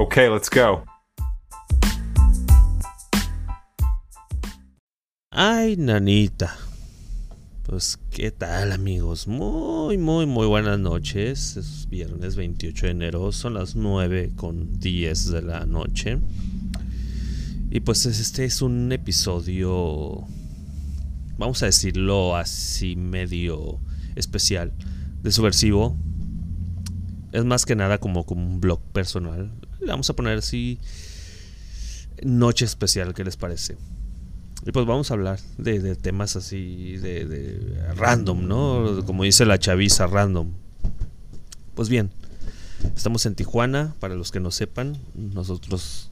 Okay, let's go. Ay, nanita. Pues, ¿qué tal, amigos? Muy, muy, muy buenas noches. Es viernes 28 de enero, son las 9 con 10 de la noche. Y pues este es un episodio, vamos a decirlo así, medio especial, de subversivo. Es más que nada como, como un blog personal. Le vamos a poner así, noche especial, ¿qué les parece? Y pues vamos a hablar de, temas así, de, de, random, ¿no? Como dice la chaviza, random. Pues bien, estamos en Tijuana, para los que no sepan, nosotros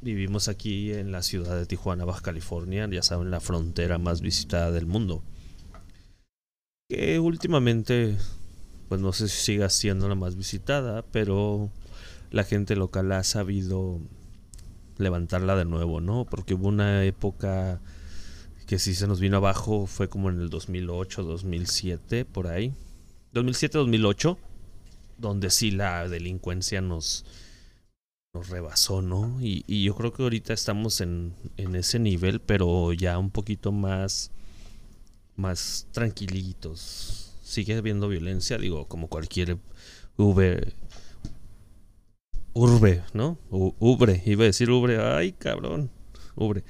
vivimos aquí en la ciudad de Tijuana, Baja California, ya saben, la frontera más visitada del mundo. Que últimamente, pues no sé si siga siendo la más visitada, pero la gente local ha sabido levantarla de nuevo, ¿no? Porque hubo una época que sí se nos vino abajo, fue como en el 2008, 2007, por ahí. 2007, 2008, donde sí la delincuencia nos, nos rebasó, ¿no? Y, yo creo que ahorita estamos en, en, ese nivel, pero ya un poquito más, más tranquilitos. Sigue habiendo violencia, digo, como cualquier Uber, urbe, ¿no? ubre, iba a decir ubre, ay cabrón, ubre.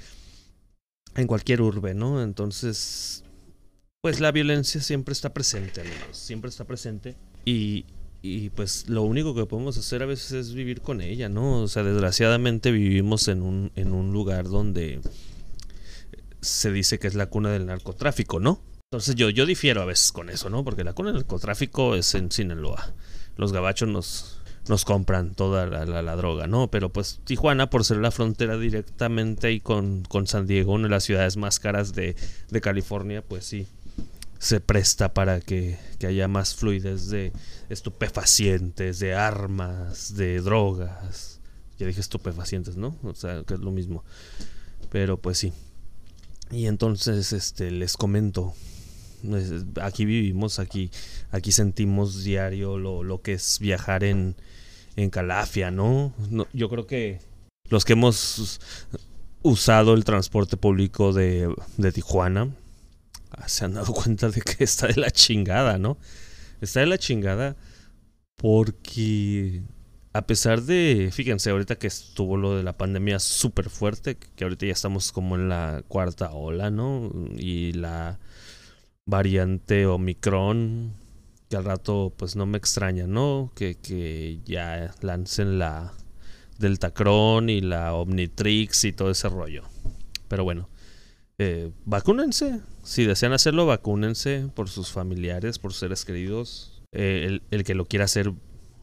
En cualquier urbe, ¿no? Entonces, pues la violencia siempre está presente, amigos, siempre está presente. Y, y pues lo único que podemos hacer a veces es vivir con ella, ¿no? O sea, desgraciadamente vivimos en un, en un lugar donde se dice que es la cuna del narcotráfico, ¿no? Entonces yo, yo difiero a veces con eso, ¿no? Porque la cuna del narcotráfico es en Sinaloa. Los gabachos nos, nos compran toda la, droga, ¿no? Pero pues Tijuana, por ser la frontera directamente ahí con, con San Diego, una de las ciudades más caras de, de California, pues sí, se presta para que, que, haya más fluidez de estupefacientes, de armas, de drogas. Ya dije estupefacientes, ¿no? O sea, que es lo mismo. Pero pues sí. Y entonces, este, les comento, aquí vivimos, aquí, aquí sentimos diario lo, lo que es viajar en, en Calafia, ¿no? Yo creo que los que hemos usado el transporte público de, de Tijuana ah, se han dado cuenta de que está de la chingada, ¿no? Está de la chingada porque a pesar de, fíjense, ahorita que estuvo lo de la pandemia súper fuerte, que ahorita ya estamos como en la cuarta ola, ¿no? Y la variante Omicron que al rato pues no me extraña, ¿no? Que, que ya lancen la Deltacron y la Omnitrix y todo ese rollo. Pero bueno, eh, vacúnense. Si desean hacerlo, vacúnense por sus familiares, por seres queridos. Eh, el, que lo quiera hacer,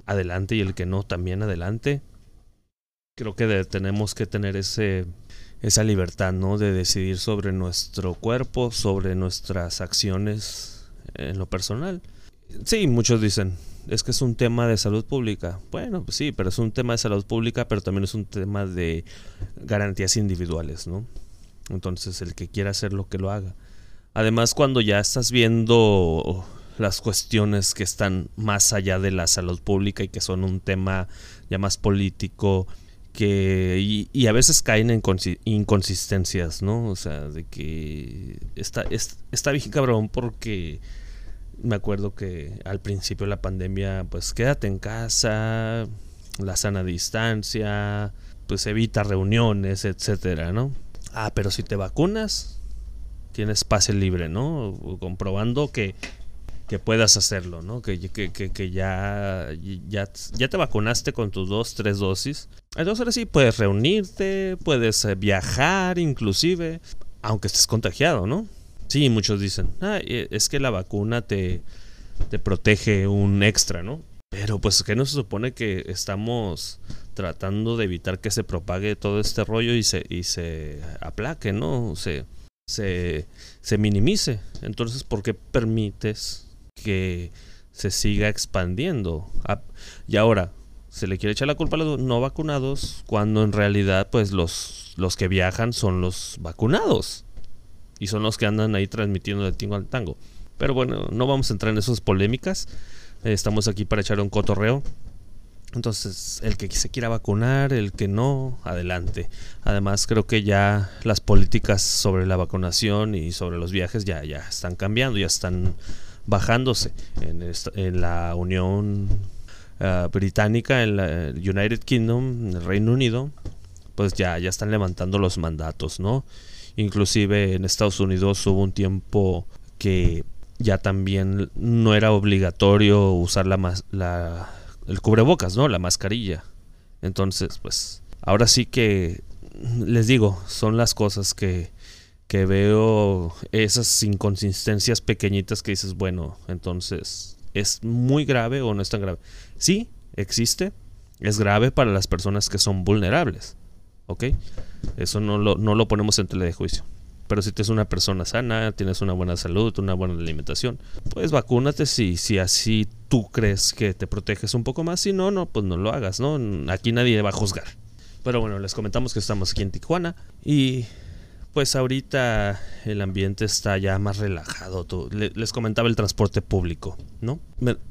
adelante, y el que no, también adelante. Creo que tenemos que tener ese, esa libertad, ¿no? De decidir sobre nuestro cuerpo, sobre nuestras acciones en lo personal. Sí, muchos dicen, es que es un tema de salud pública. Bueno, pues sí, pero es un tema de salud pública, pero también es un tema de garantías individuales, ¿no? Entonces, el que quiera hacer lo que lo haga. Además, cuando ya estás viendo las cuestiones que están más allá de la salud pública y que son un tema ya más político, que y, a veces caen en inconsistencias, ¿no? O sea, de que está, está bien cabrón porque me acuerdo que al principio de la pandemia, pues quédate en casa, la sana distancia, pues evita reuniones, etcétera, ¿no? Ah, pero si te vacunas, tienes pase libre, ¿no? Comprobando que, que puedas hacerlo, ¿no? Que, ya, ya, ya te vacunaste con tus dos, tres dosis. Entonces ahora sí puedes reunirte, puedes eh, viajar inclusive, aunque estés contagiado, ¿no? Sí, muchos dicen, ah, e, es que la vacuna te, te protege un extra, ¿no? Pero pues que no se supone que estamos tratando de evitar que se propague todo este rollo y se, y se aplaque, ¿no? Se, se, se minimice. Entonces, ¿por qué permites que se siga expandiendo? Ah, y ahora, se le quiere echar la culpa a los no vacunados cuando en realidad pues los, los que viajan son los vacunados y son los que andan ahí transmitiendo de tingo al tango. Pero bueno, no vamos a entrar en esas polémicas. Eh, estamos aquí para echar un cotorreo. Entonces, el que se quiera vacunar, el que no, adelante. Además, creo que ya las políticas sobre la vacunación y sobre los viajes ya, ya están cambiando, ya están bajándose. En, la Unión ah, Británica, en la United Kingdom, en el Reino Unido, pues ya, ya están levantando los mandatos, ¿no? Inclusive en Estados Unidos hubo un tiempo que ya también no era obligatorio usar la, la el cubrebocas, ¿no? La mascarilla. Entonces, pues, ahora sí que les digo, son las cosas que, que veo, esas inconsistencias pequeñitas que dices, bueno, entonces, ¿es muy grave o no es tan grave? Sí, existe, es grave para las personas que son vulnerables, ¿ok? Eso no lo, no lo ponemos en tele de juicio. Pero si tienes una persona sana, tienes una buena salud, una buena alimentación, pues vacúnate si, si así tú crees que te proteges un poco más. Si no, no, pues no lo hagas, ¿no? Aquí nadie va a juzgar. Pero bueno, les comentamos que estamos aquí en Tijuana y pues ahorita el ambiente está ya más relajado. Les comentaba el transporte público, ¿no?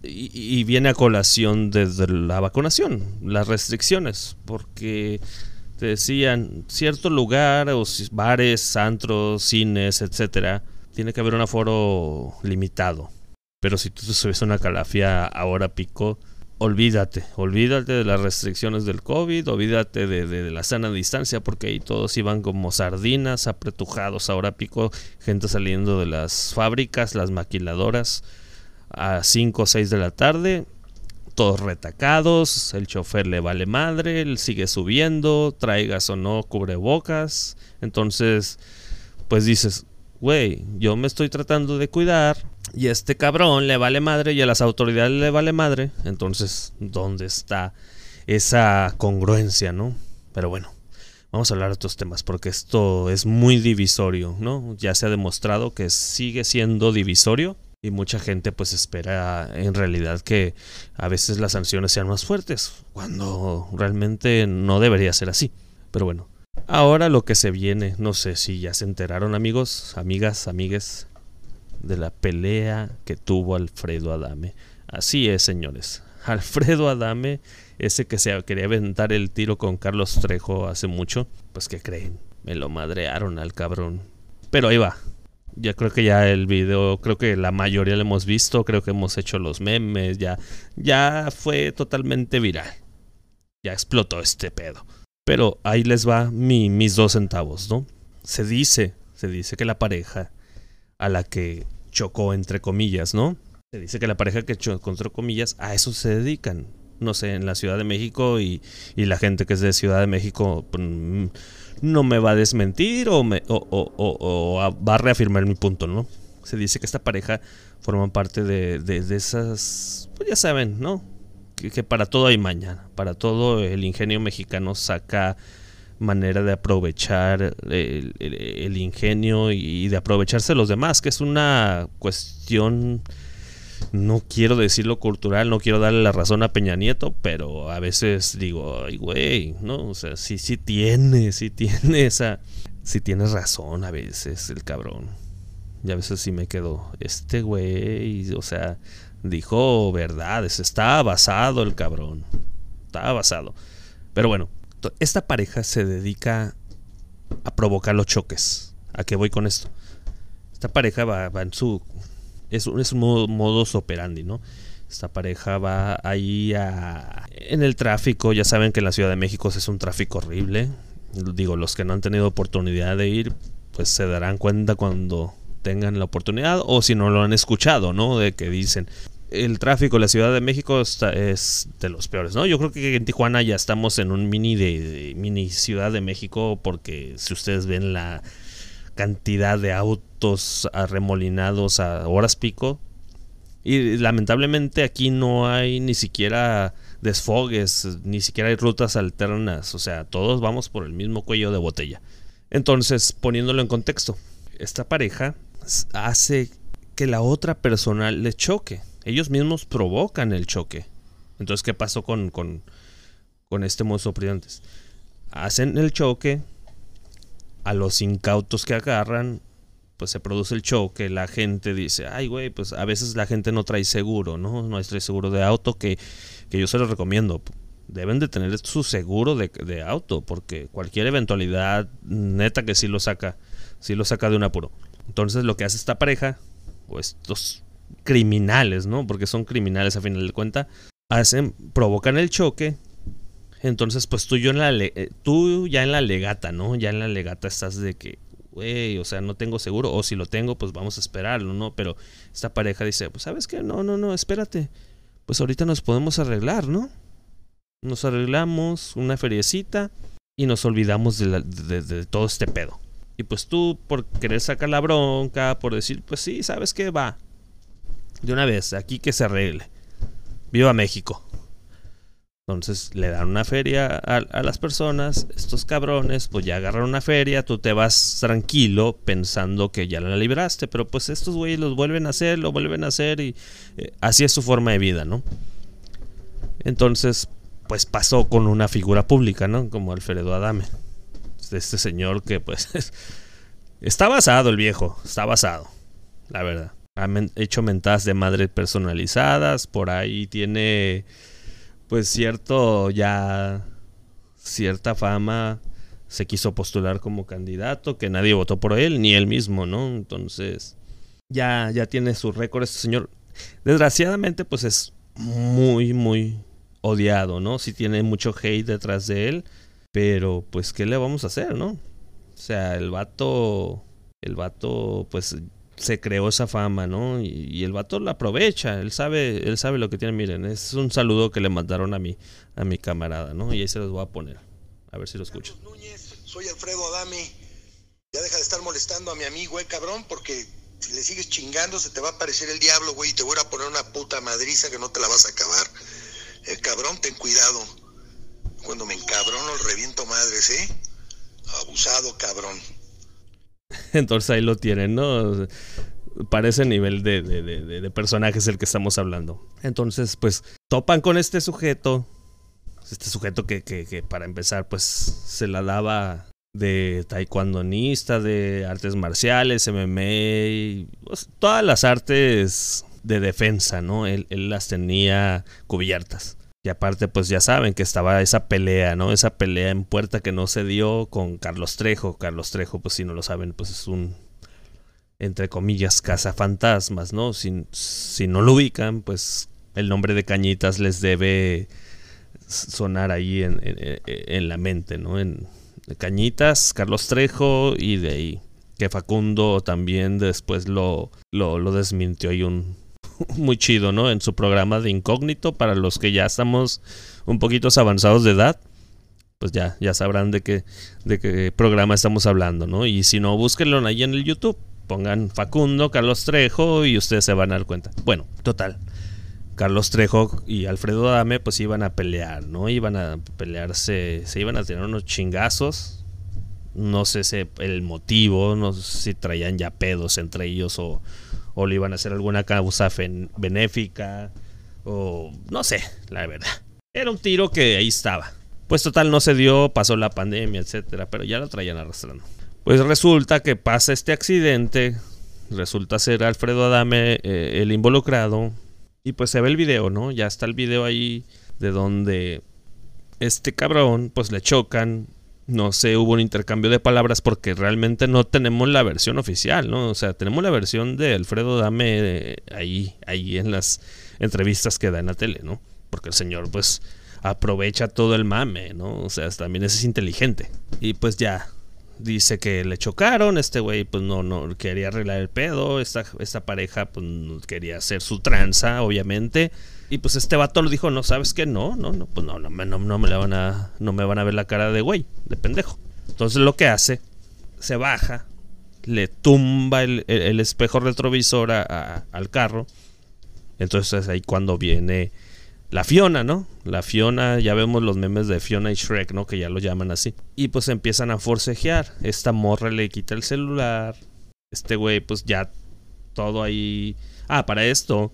Y, viene a colación desde la vacunación, las restricciones, porque te decían, cierto lugar, o bares, antros, cines, etcétera, tiene que haber un aforo limitado. Pero si tú te subes una calafia ahora pico, olvídate, olvídate de las restricciones del COVID, olvídate de, la sana distancia, porque ahí todos iban como sardinas, apretujados ahora pico, gente saliendo de las fábricas, las maquiladoras, a 5 o 6 de la tarde, todos retacados, el chofer le vale madre, él sigue subiendo, traigas o no cubrebocas. Entonces, pues dices, güey, yo me estoy tratando de cuidar y este cabrón le vale madre y a las autoridades le vale madre. Entonces, ¿dónde está esa congruencia, no? Pero bueno, vamos a hablar de otros temas porque esto es muy divisorio, ¿no? Ya se ha demostrado que sigue siendo divisorio y mucha gente pues espera en realidad que a veces las sanciones sean más fuertes, cuando realmente no debería ser así. Pero bueno, ahora lo que se viene, no sé si ya se enteraron amigos, amigas, amigues, de la pelea que tuvo Alfredo Adame. Así es, señores. Alfredo Adame, ese que se quería aventar el tiro con Carlos Trejo hace mucho, pues que creen, me lo madrearon al cabrón. Pero ahí va, ya creo que ya el video, creo que la mayoría lo hemos visto, creo que hemos hecho los memes, ya, ya fue totalmente viral. Ya explotó este pedo. Pero ahí les va mi, mis dos centavos, ¿no? Se dice, se dice que la pareja a la que chocó, entre comillas, ¿no? Se dice que la pareja que chocó, entre comillas, a eso se dedican. No sé, en la Ciudad de México y, y la gente que es de Ciudad de México, pues, no me va a desmentir o, me, o, va a reafirmar mi punto, ¿no? Se dice que esta pareja forma parte de, de, esas, pues ya saben, ¿no? Que, para todo hay mañana, para todo el ingenio mexicano saca manera de aprovechar el, ingenio y de aprovecharse los demás, que es una cuestión no quiero decirlo cultural, no quiero darle la razón a Peña Nieto, pero a veces digo, ay, güey, ¿no? O sea, sí, sí tiene, sí tiene esa. Sí tiene razón a veces el cabrón. Y a veces sí me quedo, este güey, o sea, dijo verdades, estaba basado el cabrón. Estaba basado. Pero bueno, esta pareja se dedica a provocar los choques. ¿A qué voy con esto? Esta pareja va, va en su es, un modo, modus operandi, ¿no? Esta pareja va ahí a, en el tráfico. Ya saben que en la Ciudad de México es un tráfico horrible. Digo, los que no han tenido oportunidad de ir, pues se darán cuenta cuando tengan la oportunidad o si no lo han escuchado, ¿no? De que dicen, el tráfico en la Ciudad de México está, es de los peores, ¿no? Yo creo que en Tijuana ya estamos en un mini de mini Ciudad de México porque si ustedes ven la cantidad de autos arremolinados a horas pico. Y lamentablemente aquí no hay ni siquiera desfogues, ni siquiera hay rutas alternas, o sea, todos vamos por el mismo cuello de botella. Entonces, poniéndolo en contexto, esta pareja hace que la otra persona le choque. Ellos mismos provocan el choque. Entonces, ¿qué pasó con, con, con este mozo opridantes? Hacen el choque, a los incautos que agarran, pues se produce el choque, la gente dice, ay güey, pues a veces la gente no trae seguro, ¿no? No trae seguro de auto, que, que yo se lo recomiendo. deben de tener su seguro de, de, auto, porque cualquier eventualidad, neta que sí lo saca, sí lo saca de un apuro. Entonces lo que hace esta pareja, o estos criminales, ¿no? Porque son criminales a final de cuenta, hacen, provocan el choque. Entonces, pues tú, yo en la eh, ya en la legata, ¿no? Ya en la legata estás de que, güey, o sea, no tengo seguro, o si lo tengo, pues vamos a esperarlo, ¿no? Pero esta pareja dice, pues sabes que, no, no, no, espérate, pues ahorita nos podemos arreglar, ¿no? Nos arreglamos una feriecita y nos olvidamos de, de todo este pedo. Y pues tú, por querer sacar la bronca, por decir, pues sí, ¿sabes qué? Va. De una vez, aquí que se arregle. Viva México. Entonces le dan una feria a, las personas, estos cabrones, pues ya agarran una feria, tú te vas tranquilo pensando que ya la libraste, pero pues estos güeyes los vuelven a hacer, lo vuelven a hacer y eh, así es su forma de vida, ¿no? Entonces, pues pasó con una figura pública, ¿no? Como Alfredo Adame este señor que pues está basado el viejo, está basado, la verdad. Ha hecho mentadas de madre personalizadas, por ahí tiene pues cierto ya cierta fama, se quiso postular como candidato, que nadie votó por él, ni él mismo, ¿no? Entonces, ya, ya tiene su récord este señor. Desgraciadamente, pues es muy, muy odiado, ¿no? Si tiene mucho hate detrás de él. Pero, pues, ¿qué le vamos a hacer, no? O sea, el vato, el vato, pues, se creó esa fama, ¿no? Y, el vato la aprovecha, él sabe, él sabe lo que tiene. Miren, es un saludo que le mandaron a mi, a mi camarada, ¿no? Y ahí se los voy a poner, a ver si lo escuchan. soy Alfredo Adame. Ya deja de estar molestando a mi amigo, eh, cabrón, porque si le sigues chingando se te va a aparecer el diablo, güey, y te voy a poner una puta madriza que no te la vas a acabar. Eh, cabrón, ten cuidado. Cuando me encabrono, reviento madres, ¿eh? Abusado, cabrón. Entonces ahí lo tienen, ¿no? Parece nivel de, personajes el que estamos hablando. Entonces, pues, topan con este sujeto. Este sujeto que, para empezar, pues, se la daba de taekwondonista, de artes marciales, MMA, pues, todas las artes de defensa, ¿no? Él las tenía cubiertas. Y aparte, pues ya saben que estaba esa pelea, ¿no? Esa pelea en puerta que no se dio con Carlos Trejo. Carlos Trejo, pues si no lo saben, pues es un, entre comillas, cazafantasmas, ¿no? Si, si no lo ubican, pues el nombre de Cañitas les debe sonar ahí en, en, la mente, ¿no? En Cañitas, Carlos Trejo y de ahí. Que Facundo también después lo, lo, lo desmintió ahí un, muy chido, ¿no? En su programa de incógnito, para los que ya estamos un poquito avanzados de edad, pues ya, ya sabrán de qué, de qué programa estamos hablando, ¿no? Y si no, búsquenlo ahí en el YouTube. Pongan Facundo, Carlos Trejo y ustedes se van a dar cuenta. Bueno, total. Carlos Trejo y Alfredo Dame pues iban a pelear, ¿no? Iban a pelearse, se iban a tener unos chingazos. No sé si el motivo, no sé si traían ya pedos entre ellos o, o le iban a hacer alguna causa benéfica o no sé, la verdad. Era un tiro que ahí estaba. Pues total no se dio, pasó la pandemia, etcétera, pero ya lo traían arrastrando. Pues resulta que pasa este accidente, resulta ser Alfredo Adame eh, el involucrado y pues se ve el video, ¿no? Ya está el video ahí de donde este cabrón pues le chocan no sé, hubo un intercambio de palabras porque realmente no tenemos la versión oficial, ¿no? O sea, tenemos la versión de Alfredo Dame eh, ahí, ahí en las entrevistas que da en la tele, ¿no? Porque el señor, pues, aprovecha todo el mame, ¿no? O sea, también es inteligente. Y pues ya, dice que le chocaron, este güey pues no, no quería arreglar el pedo, esta, esta pareja pues quería hacer su tranza, obviamente. Y pues este vato lo dijo, no, ¿sabes qué? No, no, no, pues no, no, no, no me la van a, no me van a ver la cara de güey, de pendejo. Entonces lo que hace, se baja, le tumba el, espejo retrovisor al carro. Entonces ahí cuando viene la Fiona, ¿no? La Fiona, ya vemos los memes de Fiona y Shrek, ¿no? Que ya lo llaman así. Y pues empiezan a forcejear. Esta morra le quita el celular. Este güey, pues ya todo ahí. Ah, para esto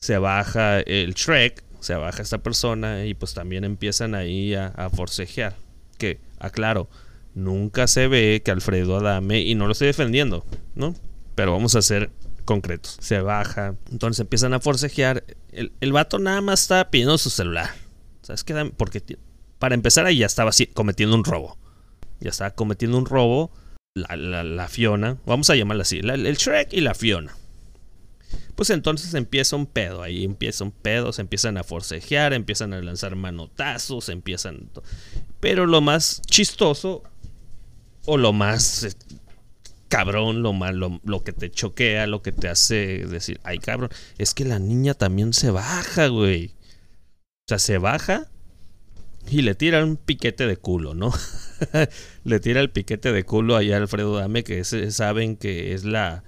se baja el Shrek, se baja esta persona y pues también empiezan ahí a, forcejear. Que, aclaro, nunca se ve que Alfredo Adame, y no lo estoy defendiendo, ¿no? Pero vamos a ser concretos. Se baja, entonces empiezan a forcejear. El, el vato nada más está pidiendo su celular. ¿Sabes qué? Porque para empezar ahí ya estaba cometiendo un robo. Ya estaba cometiendo un robo la, la, Fiona, vamos a llamarla así, el Shrek y la Fiona. Pues entonces empieza un pedo, ahí empieza un pedo, se empiezan a forcejear, empiezan a lanzar manotazos, empiezan... Pero lo más chistoso o lo más eh, cabrón, lo, más, lo, que te choquea, lo que te hace decir, ay cabrón, es que la niña también se baja, güey. O sea, se baja y le tira un piquete de culo, ¿no? le tira el piquete de culo allá a Alfredo Dame, que saben que es la,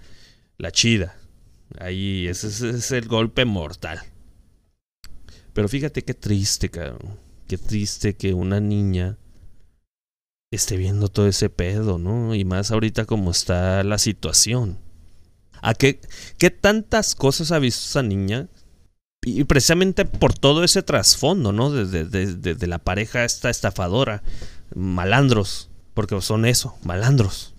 la chida. Ahí, ese, es el golpe mortal. Pero fíjate qué triste, cabrón. Qué triste que una niña esté viendo todo ese pedo, ¿no? Y más ahorita como está la situación. ¿A qué, qué tantas cosas ha visto esa niña? Y precisamente por todo ese trasfondo, ¿no? Desde de, la pareja esta estafadora, malandros, porque son eso, malandros.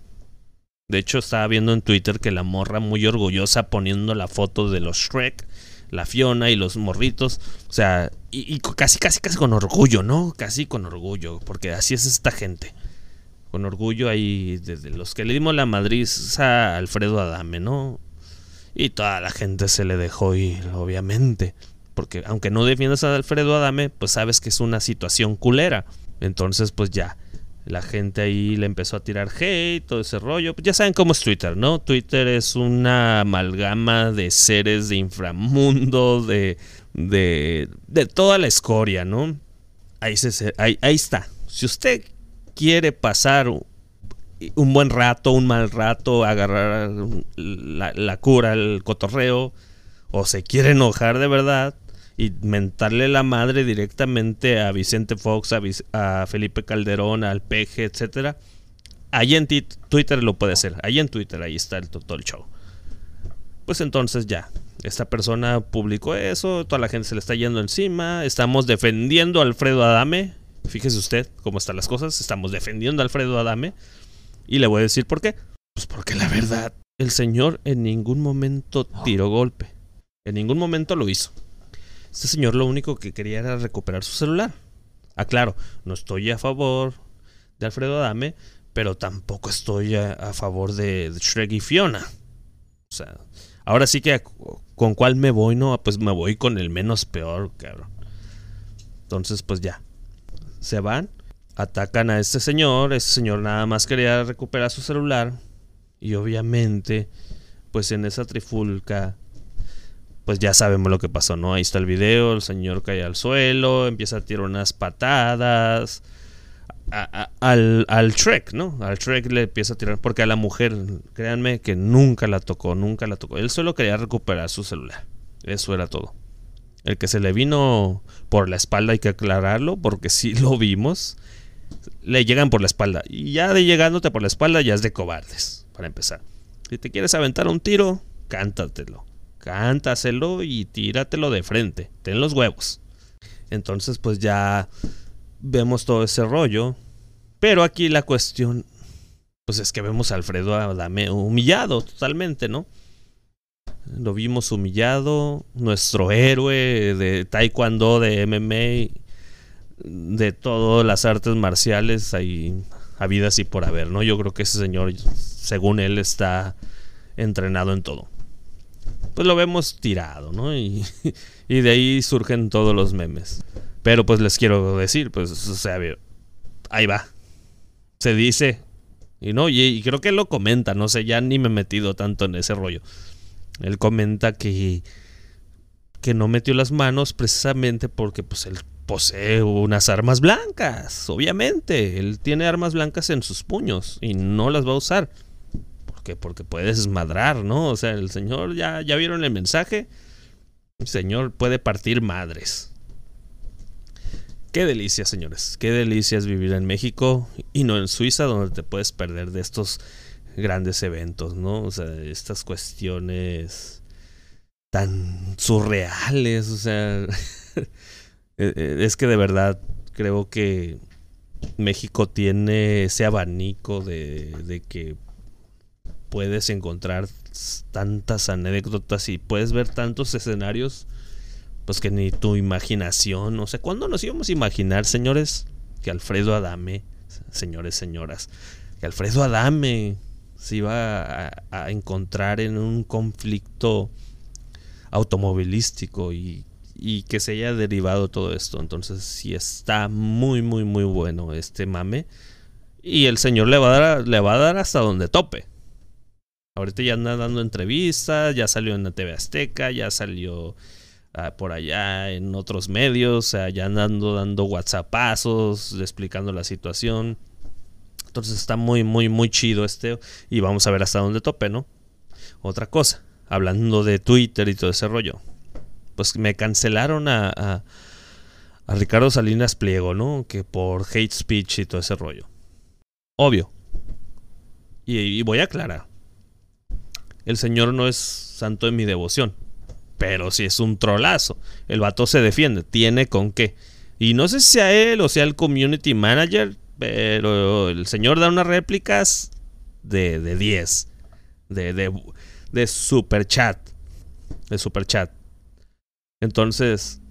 De hecho, estaba viendo en Twitter que la morra muy orgullosa poniendo la foto de los Shrek, la Fiona y los morritos. O sea, y, casi, casi, casi con orgullo, ¿no? Casi con orgullo, porque así es esta gente. Con orgullo ahí, desde los que le dimos la Madrid a Alfredo Adame, ¿no? Y toda la gente se le dejó ir, obviamente. Porque aunque no defiendas a Alfredo Adame, pues sabes que es una situación culera. Entonces, pues ya. La gente ahí le empezó a tirar hate, todo ese rollo. Pues ya saben cómo es Twitter, ¿no? Twitter es una amalgama de seres de inframundo, de, de, de toda la escoria, ¿no? Ahí, se, ahí, ahí está. Si usted quiere pasar un buen rato, un mal rato, agarrar la, cura, el cotorreo, o se quiere enojar de verdad y mentarle la madre directamente a Vicente Fox, a, Felipe Calderón, al Peje, etcétera. Ahí en Twitter lo puede hacer. Ahí en Twitter, ahí está el, todo el show. Pues entonces ya, esta persona publicó eso, toda la gente se le está yendo encima, estamos defendiendo a Alfredo Adame. Fíjese usted cómo están las cosas, estamos defendiendo a Alfredo Adame. Y le voy a decir por qué. Pues porque la verdad, el señor en ningún momento tiró golpe. En ningún momento lo hizo. Este señor lo único que quería era recuperar su celular. Ah, claro, no estoy a favor de Alfredo Adame, pero tampoco estoy a, favor de, Shrek y Fiona. O sea, ahora sí que con cuál me voy, no, pues me voy con el menos peor, cabrón. Entonces, pues ya. Se van atacan a este señor, este señor nada más quería recuperar su celular y obviamente pues en esa trifulca pues ya sabemos lo que pasó, ¿no? Ahí está el video, el señor cae al suelo, empieza a tirar unas patadas al, al Trek, ¿no? Al Trek le empieza a tirar, porque a la mujer, créanme que nunca la tocó, nunca la tocó. Él solo quería recuperar su celular. Eso era todo. El que se le vino por la espalda hay que aclararlo, porque sí lo vimos le llegan por la espalda. Y ya de llegándote por la espalda ya es de cobardes, para empezar. Si te quieres aventar un tiro, cántatelo. Cántaselo y tíratelo de frente. Ten los huevos. Entonces, pues ya vemos todo ese rollo. Pero aquí la cuestión, pues es que vemos a Alfredo Adame humillado totalmente, ¿no? Lo vimos humillado, nuestro héroe de taekwondo, de MMA, de todas las artes marciales hay habidas y por haber, ¿no? Yo creo que ese señor, según él, está entrenado en todo. Pues lo vemos tirado, ¿no? Y, y de ahí surgen todos los memes. Pero pues les quiero decir, pues, o sea, ahí va. Se dice. Y no, y, creo que él lo comenta, no sé, ya ni me he metido tanto en ese rollo. Él comenta que que no metió las manos precisamente porque pues él posee unas armas blancas, obviamente. Él tiene armas blancas en sus puños y no las va a usar. ¿Por qué? Porque puede desmadrar, ¿no? O sea, el señor ya, ya vieron el mensaje. El señor puede partir madres. Qué delicia, señores. Qué delicia es vivir en México y no en Suiza, donde te puedes perder de estos grandes eventos, ¿no? O sea, estas cuestiones tan surreales, o sea, Eh, eh, es que de verdad creo que México tiene ese abanico de, que puedes encontrar tantas anécdotas y puedes ver tantos escenarios pues que ni tu imaginación, no sé, ¿cuándo nos íbamos a imaginar, señores, que Alfredo Adame, señores, señoras, que Alfredo Adame se iba a, encontrar en un conflicto automovilístico y, y, que se haya derivado todo esto. Entonces sí está muy, muy, muy bueno este mame. Y el señor le va a dar, le va a dar hasta donde tope. Ahorita ya anda dando entrevistas, ya salió en la TV Azteca, ya salió ah, por allá en otros medios, o sea, ya andando dando WhatsAppazos, explicando la situación. Entonces está muy, muy, muy chido este. Y vamos a ver hasta dónde tope, ¿no? Otra cosa, hablando de Twitter y todo ese rollo. Pues me cancelaron a, a, Ricardo Salinas Pliego, ¿no? Que por hate speech y todo ese rollo. Obvio. y voy a aclarar el señor no es santo de mi devoción. Pero si es un trolazo. El vato se defiende. Tiene con qué. Y no sé si sea él o sea el community manager. Pero el señor da unas réplicas de, de 10. De, de, de super chat. De super chat. Entonces,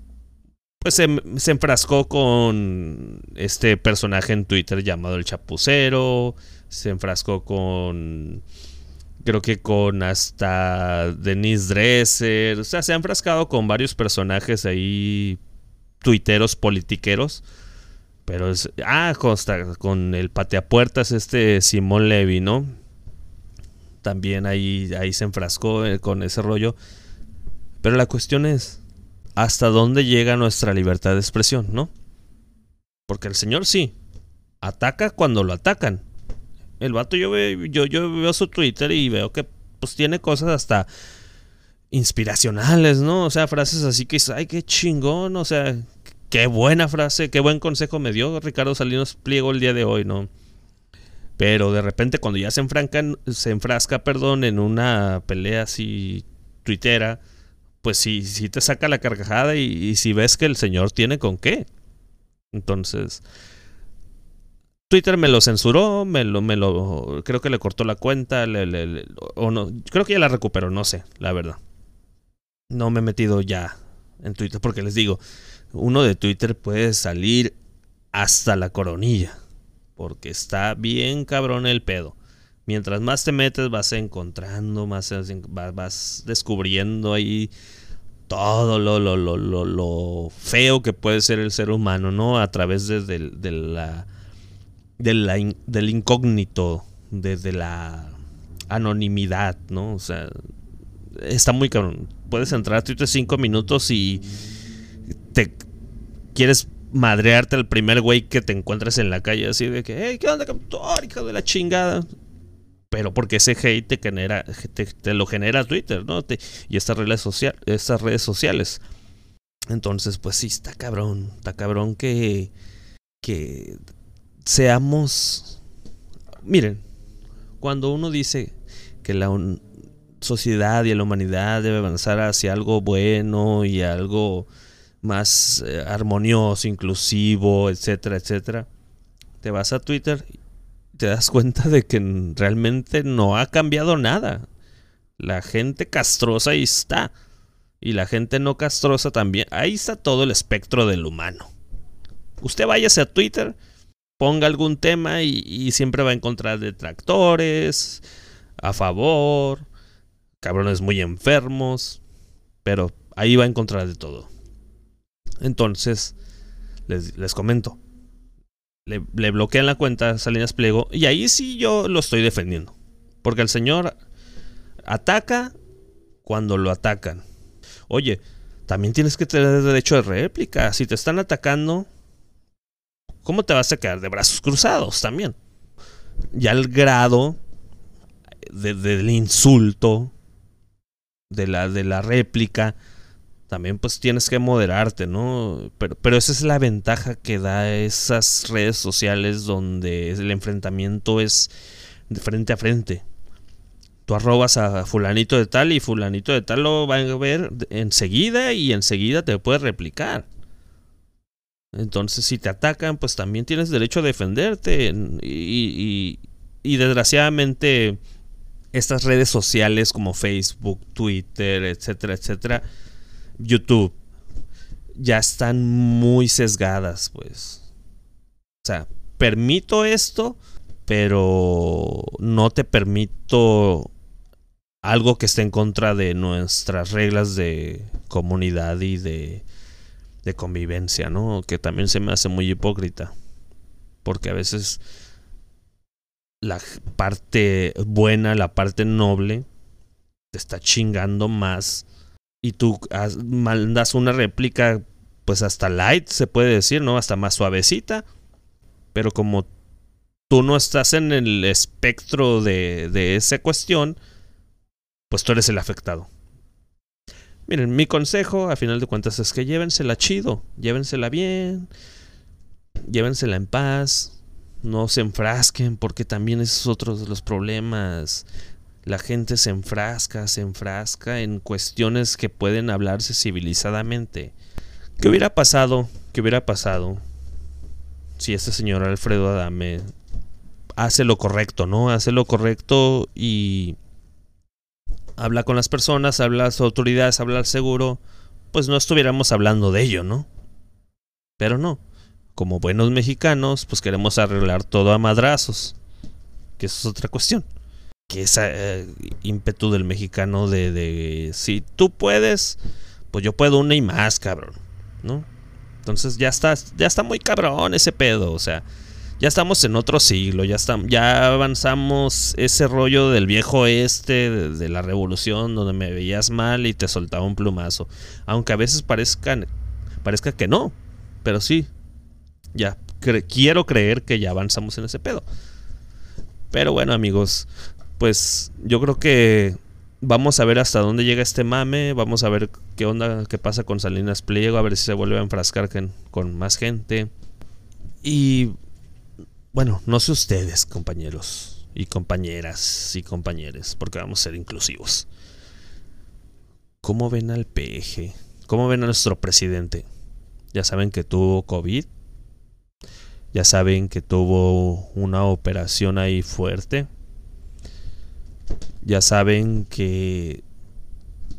pues se, enfrascó con este personaje en Twitter llamado el Chapucero. Se enfrascó con Creo que con hasta Denise Dresser. O sea, se han enfrascado con varios personajes ahí. Tuiteros, politiqueros. Pero es. Ah, consta, con el pateapuertas, este Simón Levy, ¿no? También ahí, ahí se enfrascó eh, con ese rollo. Pero la cuestión es. ¿Hasta dónde llega nuestra libertad de expresión, no? Porque el señor sí. Ataca cuando lo atacan el vato yo veo, yo, yo veo su Twitter y veo que pues tiene cosas hasta inspiracionales, ¿no? O sea, frases así que ay, qué chingón, o sea, qué buena frase, qué buen consejo me dio Ricardo Salinas Pliego el día de hoy, ¿no? Pero de repente cuando ya se enfrancan, se enfrasca, perdón, en una pelea así tuitera, pues sí, sí te saca la carcajada y, y si ves que el señor tiene con qué. Entonces, Twitter me lo censuró, me lo, me lo, creo que le cortó la cuenta, o no, creo que ya la recuperó, no sé, la verdad. No me he metido ya en Twitter porque les digo, uno de Twitter puede salir hasta la coronilla, porque está bien cabrón el pedo. Mientras más te metes vas encontrando, más vas, descubriendo ahí todo lo, lo, lo, lo, feo que puede ser el ser humano, ¿no? A través de, de la del incógnito, desde la anonimidad, ¿no? O sea, está muy cabrón. Puedes entrar a Twitter cinco minutos y te quieres madrearte al primer güey que te encuentres en la calle, así de que, ¿qué onda, captor? Hijo de la chingada. Pero porque ese hate te, genera, te, lo genera Twitter, ¿no? y estas redes, estas redes sociales. Entonces, pues sí, está cabrón. Está cabrón que, que seamos... Miren, cuando uno dice que la sociedad y la humanidad debe avanzar hacia algo bueno y algo más eh, armonioso, inclusivo, etcétera, etcétera, te vas a Twitter y te das cuenta de que realmente no ha cambiado nada. La gente castrosa ahí está. Y la gente no castrosa también. Ahí está todo el espectro del humano. Usted váyase a Twitter ponga algún tema y, siempre va a encontrar detractores, a favor, cabrones muy enfermos, pero ahí va a encontrar de todo. Entonces, les, comento, le, bloquean la cuenta Salinas Pliego y ahí sí yo lo estoy defendiendo. Porque el señor ataca cuando lo atacan. Oye, también tienes que tener derecho de réplica. Si te están atacando, ¿cómo te vas a quedar de brazos cruzados también? Ya el grado del insulto, de la, de la réplica, también pues tienes que moderarte, ¿no? Pero, pero esa es la ventaja que da esas redes sociales donde el enfrentamiento es de frente a frente. Tú arrobas a fulanito de tal y fulanito de tal lo va a ver enseguida y enseguida te puede replicar. Entonces, si te atacan, pues también tienes derecho a defenderte. Y, desgraciadamente, estas redes sociales como Facebook, Twitter, etcétera, etcétera, YouTube, ya están muy sesgadas, pues. O sea, permito esto, pero no te permito algo que esté en contra de nuestras reglas de comunidad y de, de convivencia, ¿no? Que también se me hace muy hipócrita. Porque a veces la parte buena, la parte noble, te está chingando más. Y tú mandas una réplica, pues hasta light, se puede decir, ¿no? Hasta más suavecita. Pero como tú no estás en el espectro de, de esa cuestión, pues tú eres el afectado. Miren, mi consejo, a final de cuentas, es que llévensela chido, llévensela bien, llévensela en paz, no se enfrasquen, porque también esos es otro de los problemas. La gente se enfrasca, se enfrasca en cuestiones que pueden hablarse civilizadamente. ¿Qué hubiera pasado? ¿Qué hubiera pasado si este señor Alfredo Adame hace lo correcto, ¿no? Hace lo correcto y habla con las personas, habla a las autoridades, habla al seguro, pues no estuviéramos hablando de ello, ¿no? Pero no. Como buenos mexicanos, pues queremos arreglar todo a madrazos. Que eso es otra cuestión. Que ese eh, ímpetu del mexicano de, de si tú puedes, pues yo puedo una y más, cabrón. ¿No? Entonces ya está, ya está muy cabrón ese pedo. O sea, ya estamos en otro siglo, ya, estamos, ya avanzamos ese rollo del viejo este, de, la revolución, donde me veías mal y te soltaba un plumazo. Aunque a veces parezca, parezca que no, pero sí, ya quiero creer que ya avanzamos en ese pedo. Pero bueno amigos, pues yo creo que vamos a ver hasta dónde llega este mame, vamos a ver qué onda, qué pasa con Salinas Pliego, a ver si se vuelve a enfrascar con más gente. Y bueno, no sé ustedes, compañeros y compañeras y compañeros, porque vamos a ser inclusivos. ¿Cómo ven al PG? ¿Cómo ven a nuestro presidente? Ya saben que tuvo COVID. Ya saben que tuvo una operación ahí fuerte. Ya saben que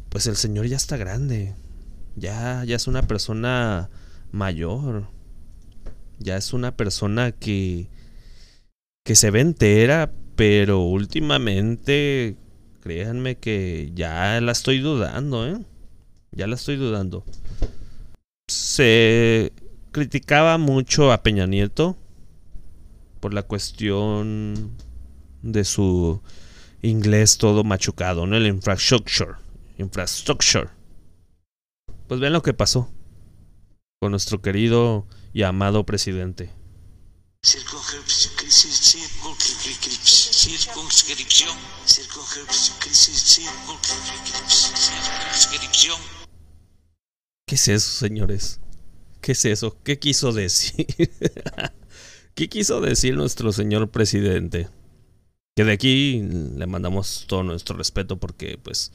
pues el señor ya está grande. Ya ya es una persona mayor. Ya es una persona que que se ve entera, pero últimamente, créanme que ya la estoy dudando, ¿eh? Ya la estoy dudando. Se criticaba mucho a Peña Nieto por la cuestión de su inglés todo machucado, ¿no? El infrastructure. Infrastructure. Pues vean lo que pasó con nuestro querido y amado presidente. Circunscripción. Circunscripción. ¿Qué es eso, señores? ¿Qué es eso? ¿Qué quiso decir? ¿Qué quiso decir nuestro señor presidente? Que de aquí le mandamos todo nuestro respeto porque, pues,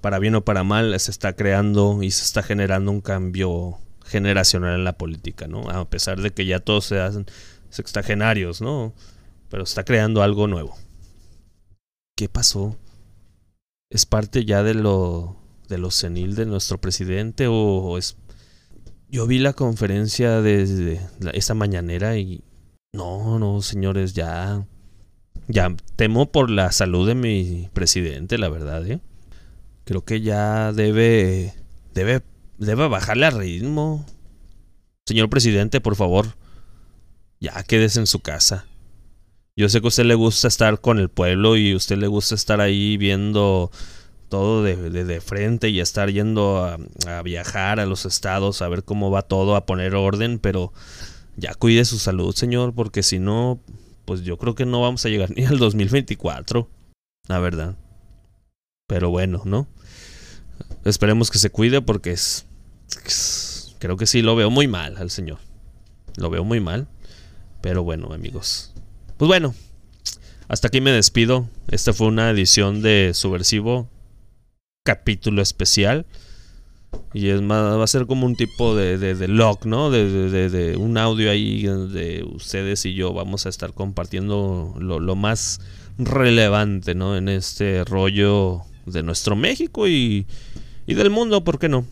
para bien o para mal, se está creando y se está generando un cambio generacional en la política, ¿no? A pesar de que ya todos sean sextagenarios, ¿no? Pero está creando algo nuevo. ¿Qué pasó? ¿Es parte ya de lo de lo senil de nuestro presidente o es yo vi la conferencia de, esta mañanera y no, no, señores, ya ya temo por la salud de mi presidente, la verdad, ¿eh? Creo que ya debe debe debe bajarle al ritmo. Señor presidente, por favor, ya quédese en su casa. Yo sé que a usted le gusta estar con el pueblo y usted le gusta estar ahí viendo todo de, frente y estar yendo a, a, viajar a los estados a ver cómo va todo, a poner orden, pero ya cuide su salud, señor, porque si no, pues yo creo que no vamos a llegar ni al 2024, la verdad. Pero bueno, ¿no? Esperemos que se cuide porque es, creo que sí lo veo muy mal al señor. Lo veo muy mal. Pero bueno, amigos. Pues bueno, hasta aquí me despido. Esta fue una edición de Subversivo, capítulo especial. Y es más, va a ser como un tipo de, de, de log, ¿no? De, de, un audio ahí de ustedes y yo vamos a estar compartiendo lo, lo, más relevante, ¿no? En este rollo de nuestro México y, y del mundo, ¿por qué no?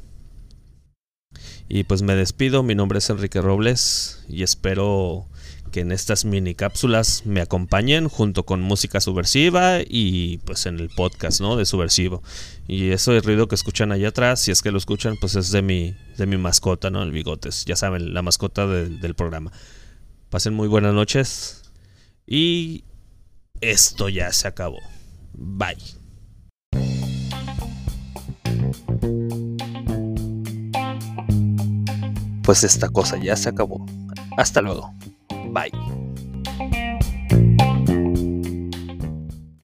Y pues me despido, mi nombre es Enrique Robles y espero que en estas mini cápsulas me acompañen junto con música subversiva y pues en el podcast, ¿no? De subversivo. Y eso de ruido que escuchan allá atrás, si es que lo escuchan, pues es de mi, de mi mascota, ¿no? El bigotes, ya saben, la mascota del programa. Pasen muy buenas noches y esto ya se acabó. Bye. Pues esta cosa ya se acabó. Hasta luego. Bye.